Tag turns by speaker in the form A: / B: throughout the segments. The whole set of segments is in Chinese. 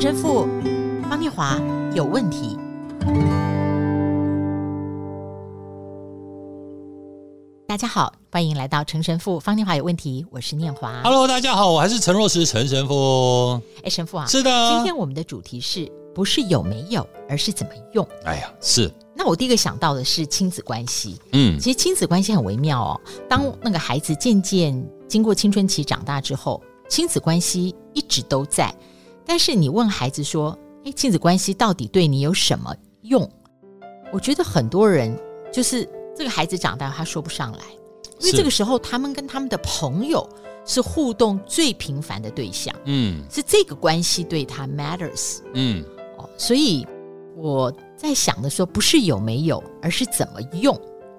A: 陈神父方念华有问题。大家好，欢迎来到陈神父方念华有问题，我是念华。
B: Hello，大家好，我还是陈若石陈神父。
A: 哎，神父啊，
B: 是的，
A: 今天我们的主题是不是有没有，而是怎么用。
B: 哎呀，是。
A: 那我第一个想到的是亲子关系。
B: 嗯，
A: 其实亲子关系很微妙哦。当那个孩子渐渐经过青春期长大之后，亲子关系一直都在。但是你问孩子说：“哎，亲子关系到底对你有什么用？”我觉得很多人就是。这个孩子长大，他说不上来，因为这个时候他们跟他们的朋友是互动最频繁的对象，
B: 嗯，
A: 是这个关系对他 matters，
B: 嗯，
A: 哦，所以我在想的说，不是有没有，而是怎么用。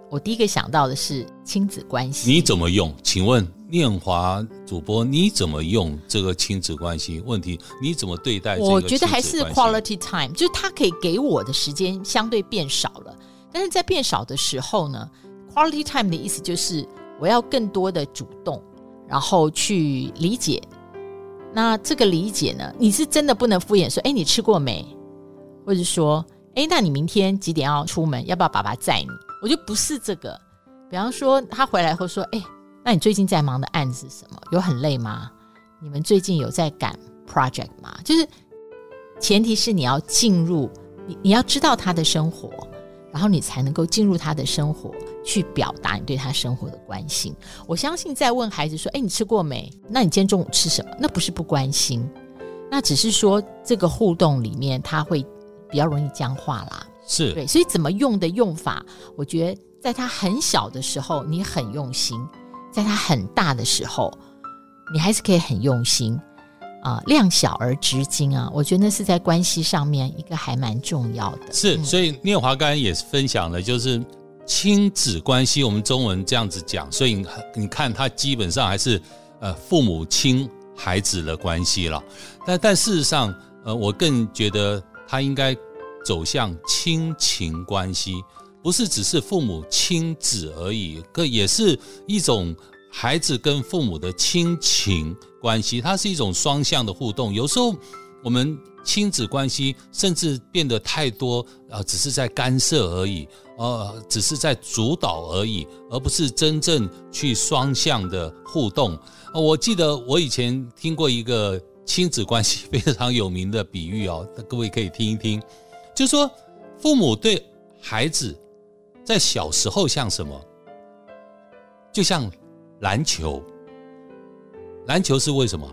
A: 我第一个想到的是亲子关系，
B: 你怎么用？请问念华主播，你怎么用这个亲子关系？问题你怎么对待？
A: 我觉得还是 quality time，就是他可以给我的时间相对变少了。但是在变少的时候呢，quality time 的意思就是我要更多的主动，然后去理解。那这个理解呢，你是真的不能敷衍说，哎，你吃过没？或者说，哎，那你明天几点要出门？要不要爸爸载你？我就不是这个。比方说，他回来后说，哎，那你最近在忙的案子是什么？有很累吗？你们最近有在赶 project 吗？就是前提是你要进入，你你要知道他的生活。然后你才能够进入他的生活，去表达你对他生活的关心。我相信在问孩子说：“哎，你吃过没？那你今天中午吃什么？”那不是不关心，那只是说这个互动里面他会比较容易僵化啦。
B: 是
A: 对，所以怎么用的用法，我觉得在他很小的时候你很用心，在他很大的时候你还是可以很用心。啊、呃，量小而知精啊，我觉得那是在关系上面一个还蛮重要的。
B: 是，
A: 嗯、
B: 所以聂华刚才也是分享了，就是亲子关系，我们中文这样子讲，所以你你看，他基本上还是呃父母亲孩子的关系了。但但事实上，呃，我更觉得他应该走向亲情关系，不是只是父母亲子而已，这也是一种。孩子跟父母的亲情关系，它是一种双向的互动。有时候我们亲子关系甚至变得太多，呃，只是在干涉而已，呃，只是在主导而已，而不是真正去双向的互动。我记得我以前听过一个亲子关系非常有名的比喻哦，各位可以听一听，就是说父母对孩子在小时候像什么，就像。篮球，篮球是为什么？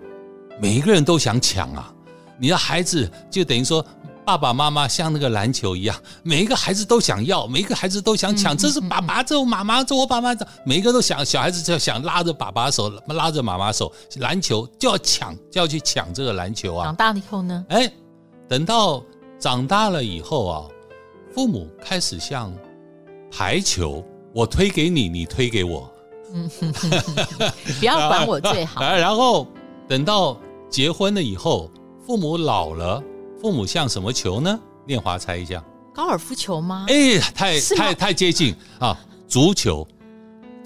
B: 每一个人都想抢啊！你的孩子就等于说，爸爸妈妈像那个篮球一样，每一个孩子都想要，每一个孩子都想抢。这是爸爸，这我妈妈，这我爸妈，每一个都想，小孩子就想拉着爸爸手，拉着妈妈手，篮球就要抢，就要去抢这个篮球啊！
A: 长大了以后呢？
B: 哎，等到长大了以后啊，父母开始像排球，我推给你，你推给我。
A: 嗯，不要管我最好。
B: 然后等到结婚了以后，父母老了，父母像什么球呢？念华猜一下，
A: 高尔夫球吗？
B: 哎，太太太接近啊，足球。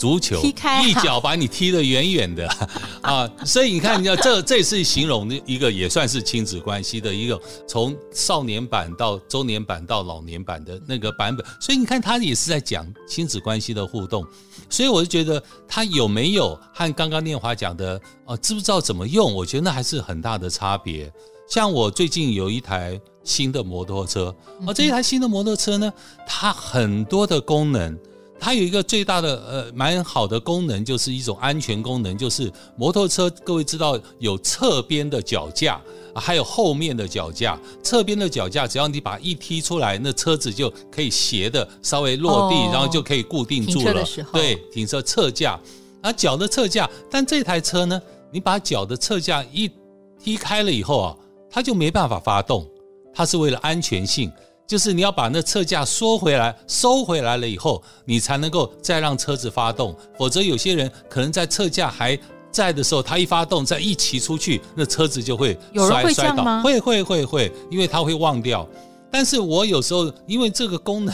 B: 足球
A: 踢开
B: 一脚把你踢得远远的 啊！所以你看，你要这这是形容的一个也算是亲子关系的一个从少年版到中年版到老年版的那个版本。所以你看，他也是在讲亲子关系的互动。所以我就觉得他有没有和刚刚念华讲的哦，知不知道怎么用？我觉得那还是很大的差别。像我最近有一台新的摩托车，而这一台新的摩托车呢，它很多的功能。它有一个最大的呃蛮好的功能，就是一种安全功能，就是摩托车各位知道有侧边的脚架，还有后面的脚架。侧边的脚架只要你把一踢出来，那车子就可以斜的稍微落地，哦、然后就可以固定住了。对，停车侧架，啊脚的侧架。但这台车呢，你把脚的侧架一踢开了以后啊，它就没办法发动。它是为了安全性。就是你要把那侧架缩回来，收回来了以后，你才能够再让车子发动。否则有些人可能在侧架还在的时候，他一发动再一骑出去，那车子就会摔会摔倒。会会会会，因为他会忘掉。但是我有时候因为这个功能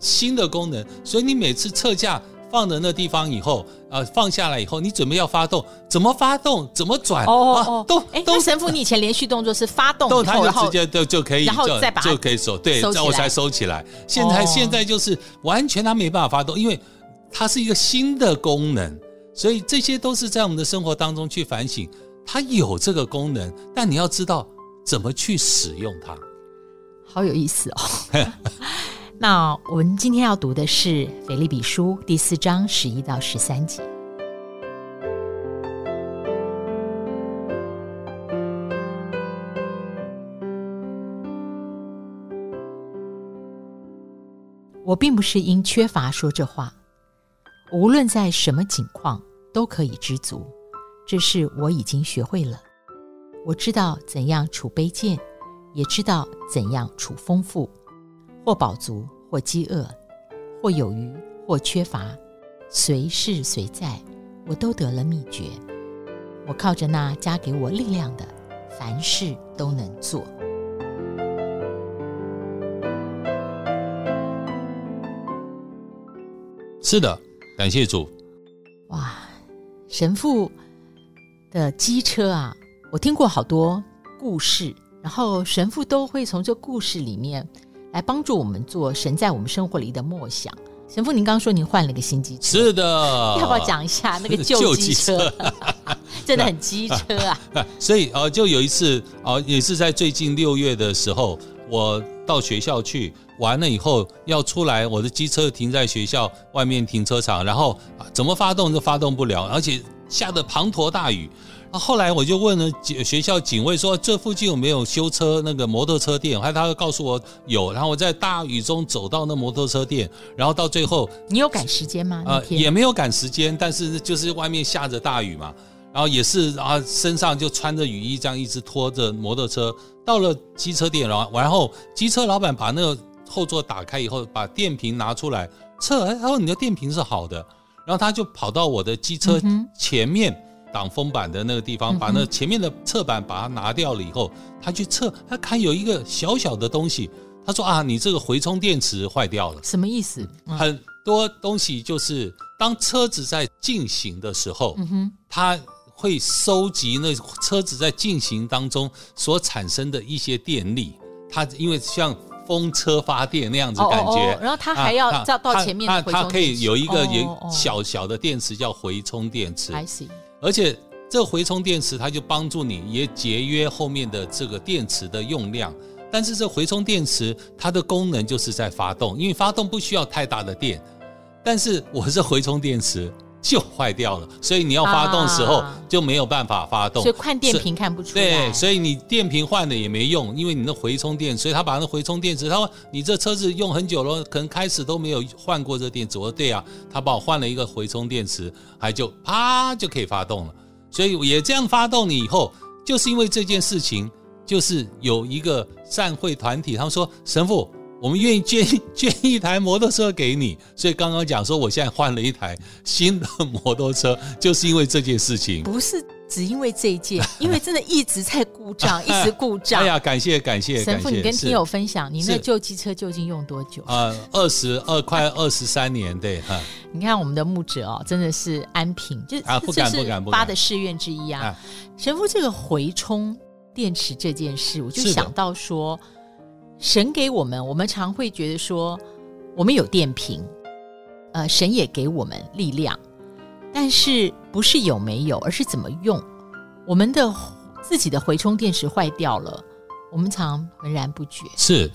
B: 新的功能，所以你每次侧架放的那地方以后，呃，放下来以后，你准备要发动，怎么发动？怎么转？
A: 哦哦，
B: 都
A: 哎，神父，你以前连续动作是发动以后，
B: 他就直接就就可以，
A: 然后再把
B: 就可以收，对，然后我才收起来。现在现在就是完全他没办法发动，因为它是一个新的功能，所以这些都是在我们的生活当中去反省，它有这个功能，但你要知道怎么去使用它。
A: 好有意思哦。那我们今天要读的是《腓立比书》第四章十一到十三节。我并不是因缺乏说这话，无论在什么境况都可以知足，这是我已经学会了。我知道怎样处卑贱，也知道怎样处丰富。或饱足，或饥饿，或有余，或缺乏，随事随在，我都得了秘诀。我靠着那加给我力量的，凡事都能做。
B: 是的，感谢主。
A: 哇，神父的机车啊，我听过好多故事，然后神父都会从这故事里面。来帮助我们做神在我们生活里的默想。神父，您刚刚说您换了一个新机车，
B: 是的，
A: 要不要讲一下那个 旧机车？真的很机车啊！
B: 所以呃，就有一次呃，也是在最近六月的时候，我到学校去完了以后要出来，我的机车停在学校外面停车场，然后怎么发动都发动不了，而且下的滂沱大雨。后来我就问了学校警卫说，这附近有没有修车那个摩托车店？后来他告诉我有，然后我在大雨中走到那摩托车店，然后到最后
A: 你有赶时间吗？
B: 呃，也没有赶时间，但是就是外面下着大雨嘛，然后也是啊，身上就穿着雨衣这样一直拖着摩托车到了机车店，然后然后机车老板把那个后座打开以后，把电瓶拿出来测，哎，他说你的电瓶是好的，然后他就跑到我的机车前面。嗯挡风板的那个地方，把那前面的侧板把它拿掉了以后，他去测，他看有一个小小的东西，他说啊，你这个回充电池坏掉了。
A: 什么意思？
B: 很多东西就是当车子在进行的时候，它会收集那车子在进行当中所产生的一些电力，它因为像风车发电那样子感觉，
A: 然后它还要到到前面，
B: 它可以有一个有小小的电池叫回充电池。而且这回充电池，它就帮助你也节约后面的这个电池的用量。但是这回充电池它的功能就是在发动，因为发动不需要太大的电。但是我是回充电池就坏掉了，所以你要发动的时候就没有办法发动。
A: 所以看电瓶看不出来。
B: 对，所以你电瓶换了也没用，因为你那回充电，所以他把那回充电池，他说你这车子用很久了，可能开始都没有换过这电池。我说对啊，他帮我换了一个回充电池，还就啪就可以发动了。所以也这样发动你以后，就是因为这件事情，就是有一个善会团体，他们说神父。我们愿意捐捐一台摩托车给你，所以刚刚讲说我现在换了一台新的摩托车，就是因为这件事情。
A: 不是只因为这一件，因为真的一直在故障，一直故障。
B: 哎呀，感谢感谢
A: 神父，你跟听友分享，你那旧机车究竟用多久？
B: 啊，二十二快二十三年，对哈。
A: 你看我们的牧者哦，真的是安平，就
B: 啊不敢不敢不敢，
A: 发的誓愿之一啊。神父，这个回充电池这件事，我就想到说。神给我们，我们常会觉得说，我们有电瓶，呃，神也给我们力量，但是不是有没有，而是怎么用。我们的自己的回充电池坏掉了，我们常浑然不觉。
B: 是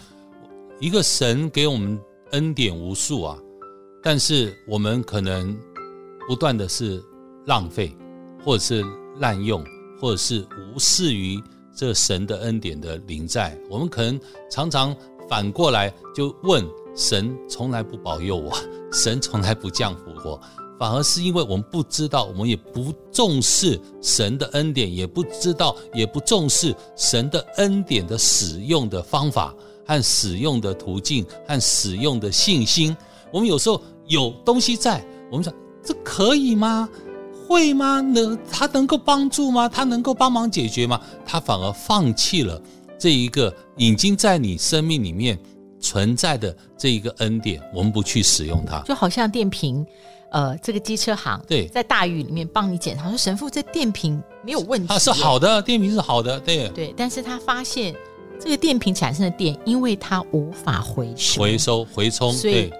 B: 一个神给我们恩典无数啊，但是我们可能不断的是浪费，或者是滥用，或者是无视于。这神的恩典的临在，我们可能常常反过来就问神，从来不保佑我，神从来不降福我，反而是因为我们不知道，我们也不重视神的恩典，也不知道，也不重视神的恩典的使用的方法和使用的途径和使用的信心。我们有时候有东西在，我们说这可以吗？会吗？能他能够帮助吗？他能够帮忙解决吗？他反而放弃了这一个已经在你生命里面存在的这一个恩典，我们不去使用它，
A: 就好像电瓶，呃这个机车行，
B: 对，
A: 在大雨里面帮你检查，说神父这电瓶没有问题，
B: 它是好的，电瓶是好的，对
A: 对，但是他发现这个电瓶产生的电，因为它无法回收
B: 回收回充，
A: 所以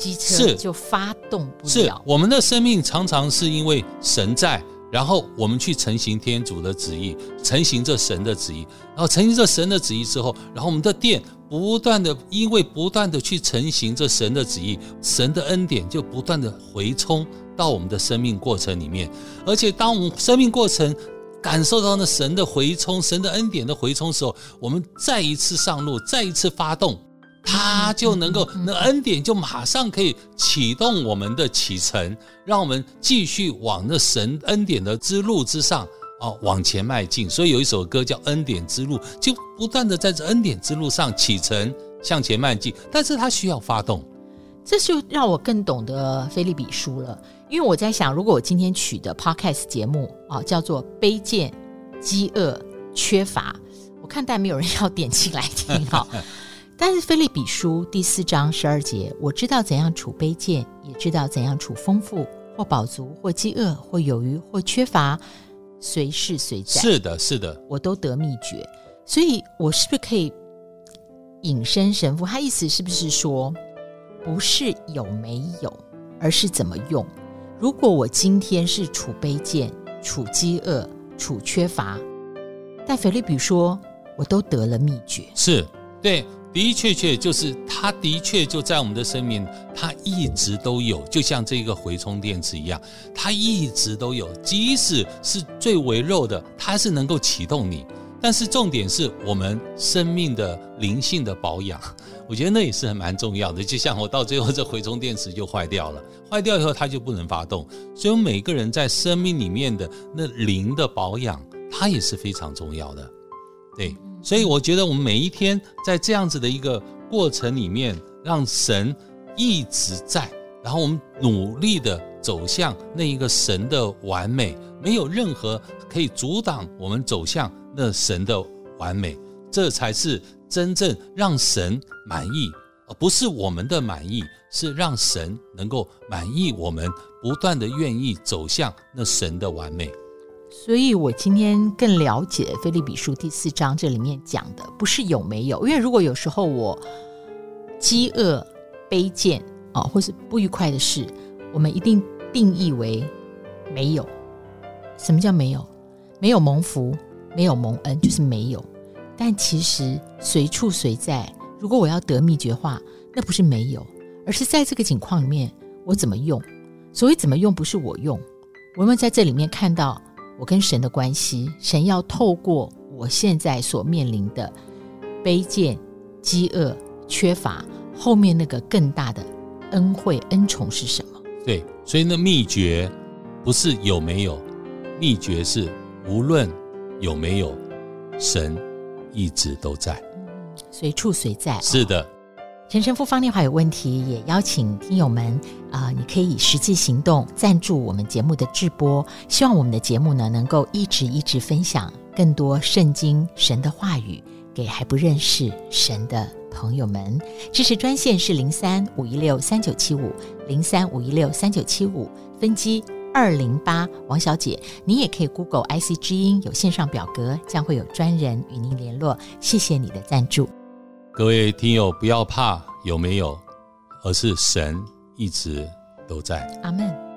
A: 机车就发动不了。是
B: 我们的生命常常是因为神在。然后我们去成行天主的旨意，成行这神的旨意，然后成行这神的旨意之后，然后我们的电不断的，因为不断的去成行这神的旨意，神的恩典就不断的回冲到我们的生命过程里面。而且当我们生命过程感受到那神的回冲、神的恩典的回冲时候，我们再一次上路，再一次发动。他就能够，那恩典就马上可以启动我们的启程，让我们继续往那神恩典的之路之上哦往前迈进。所以有一首歌叫《恩典之路》，就不断的在这恩典之路上启程向前迈进。但是它需要发动，
A: 这就让我更懂得腓立比书了。因为我在想，如果我今天取的 Podcast 节目啊叫做“卑贱、饥饿、缺乏”，我看但没有人要点进来听哈。但是菲利比书第四章十二节，我知道怎样处卑贱，也知道怎样处丰富，或饱足，或饥饿，或有余，或缺乏，随事随在。
B: 是的，是的，
A: 我都得秘诀。所以，我是不是可以引申神父？他意思是不是说，不是有没有，而是怎么用？如果我今天是处卑贱、处饥饿、处缺乏，但菲利比说，我都得了秘诀。
B: 是，对。的确确就是，它的确就在我们的生命，它一直都有，就像这个回充电池一样，它一直都有，即使是最微弱的，它是能够启动你。但是重点是我们生命的灵性的保养，我觉得那也是很蛮重要的。就像我到最后这回充电池就坏掉了，坏掉以后它就不能发动，所以每个人在生命里面的那灵的保养，它也是非常重要的，对。所以我觉得我们每一天在这样子的一个过程里面，让神一直在，然后我们努力的走向那一个神的完美，没有任何可以阻挡我们走向那神的完美，这才是真正让神满意，而不是我们的满意，是让神能够满意我们，不断的愿意走向那神的完美。
A: 所以，我今天更了解《腓立比书》第四章这里面讲的，不是有没有。因为如果有时候我饥饿、卑贱啊，或是不愉快的事，我们一定定义为没有。什么叫没有？没有蒙福，没有蒙恩，就是没有。但其实随处随在。如果我要得秘诀话，那不是没有，而是在这个境况里面，我怎么用？所谓怎么用，不是我用。我们在这里面看到。我跟神的关系，神要透过我现在所面临的卑贱、饥饿、缺乏，后面那个更大的恩惠、恩宠是什么？
B: 对，所以那秘诀不是有没有，秘诀是无论有没有，神一直都在，
A: 随处随在。
B: 是的。
A: 陈神父方念华有问题，也邀请听友们啊、你可以实际行动赞助我们节目的制播。希望我们的节目呢，能够一直一直分享更多圣经神的话语给还不认识神的朋友们。支持专线是零三五一六三九七五零三五一六三九七五分机二零八。王小姐，你也可以 Google IC 之音有线上表格，将会有专人与您联络。谢谢你的赞助。
B: 各位听友，不要怕有没有，而是神一直都在。
A: 阿门。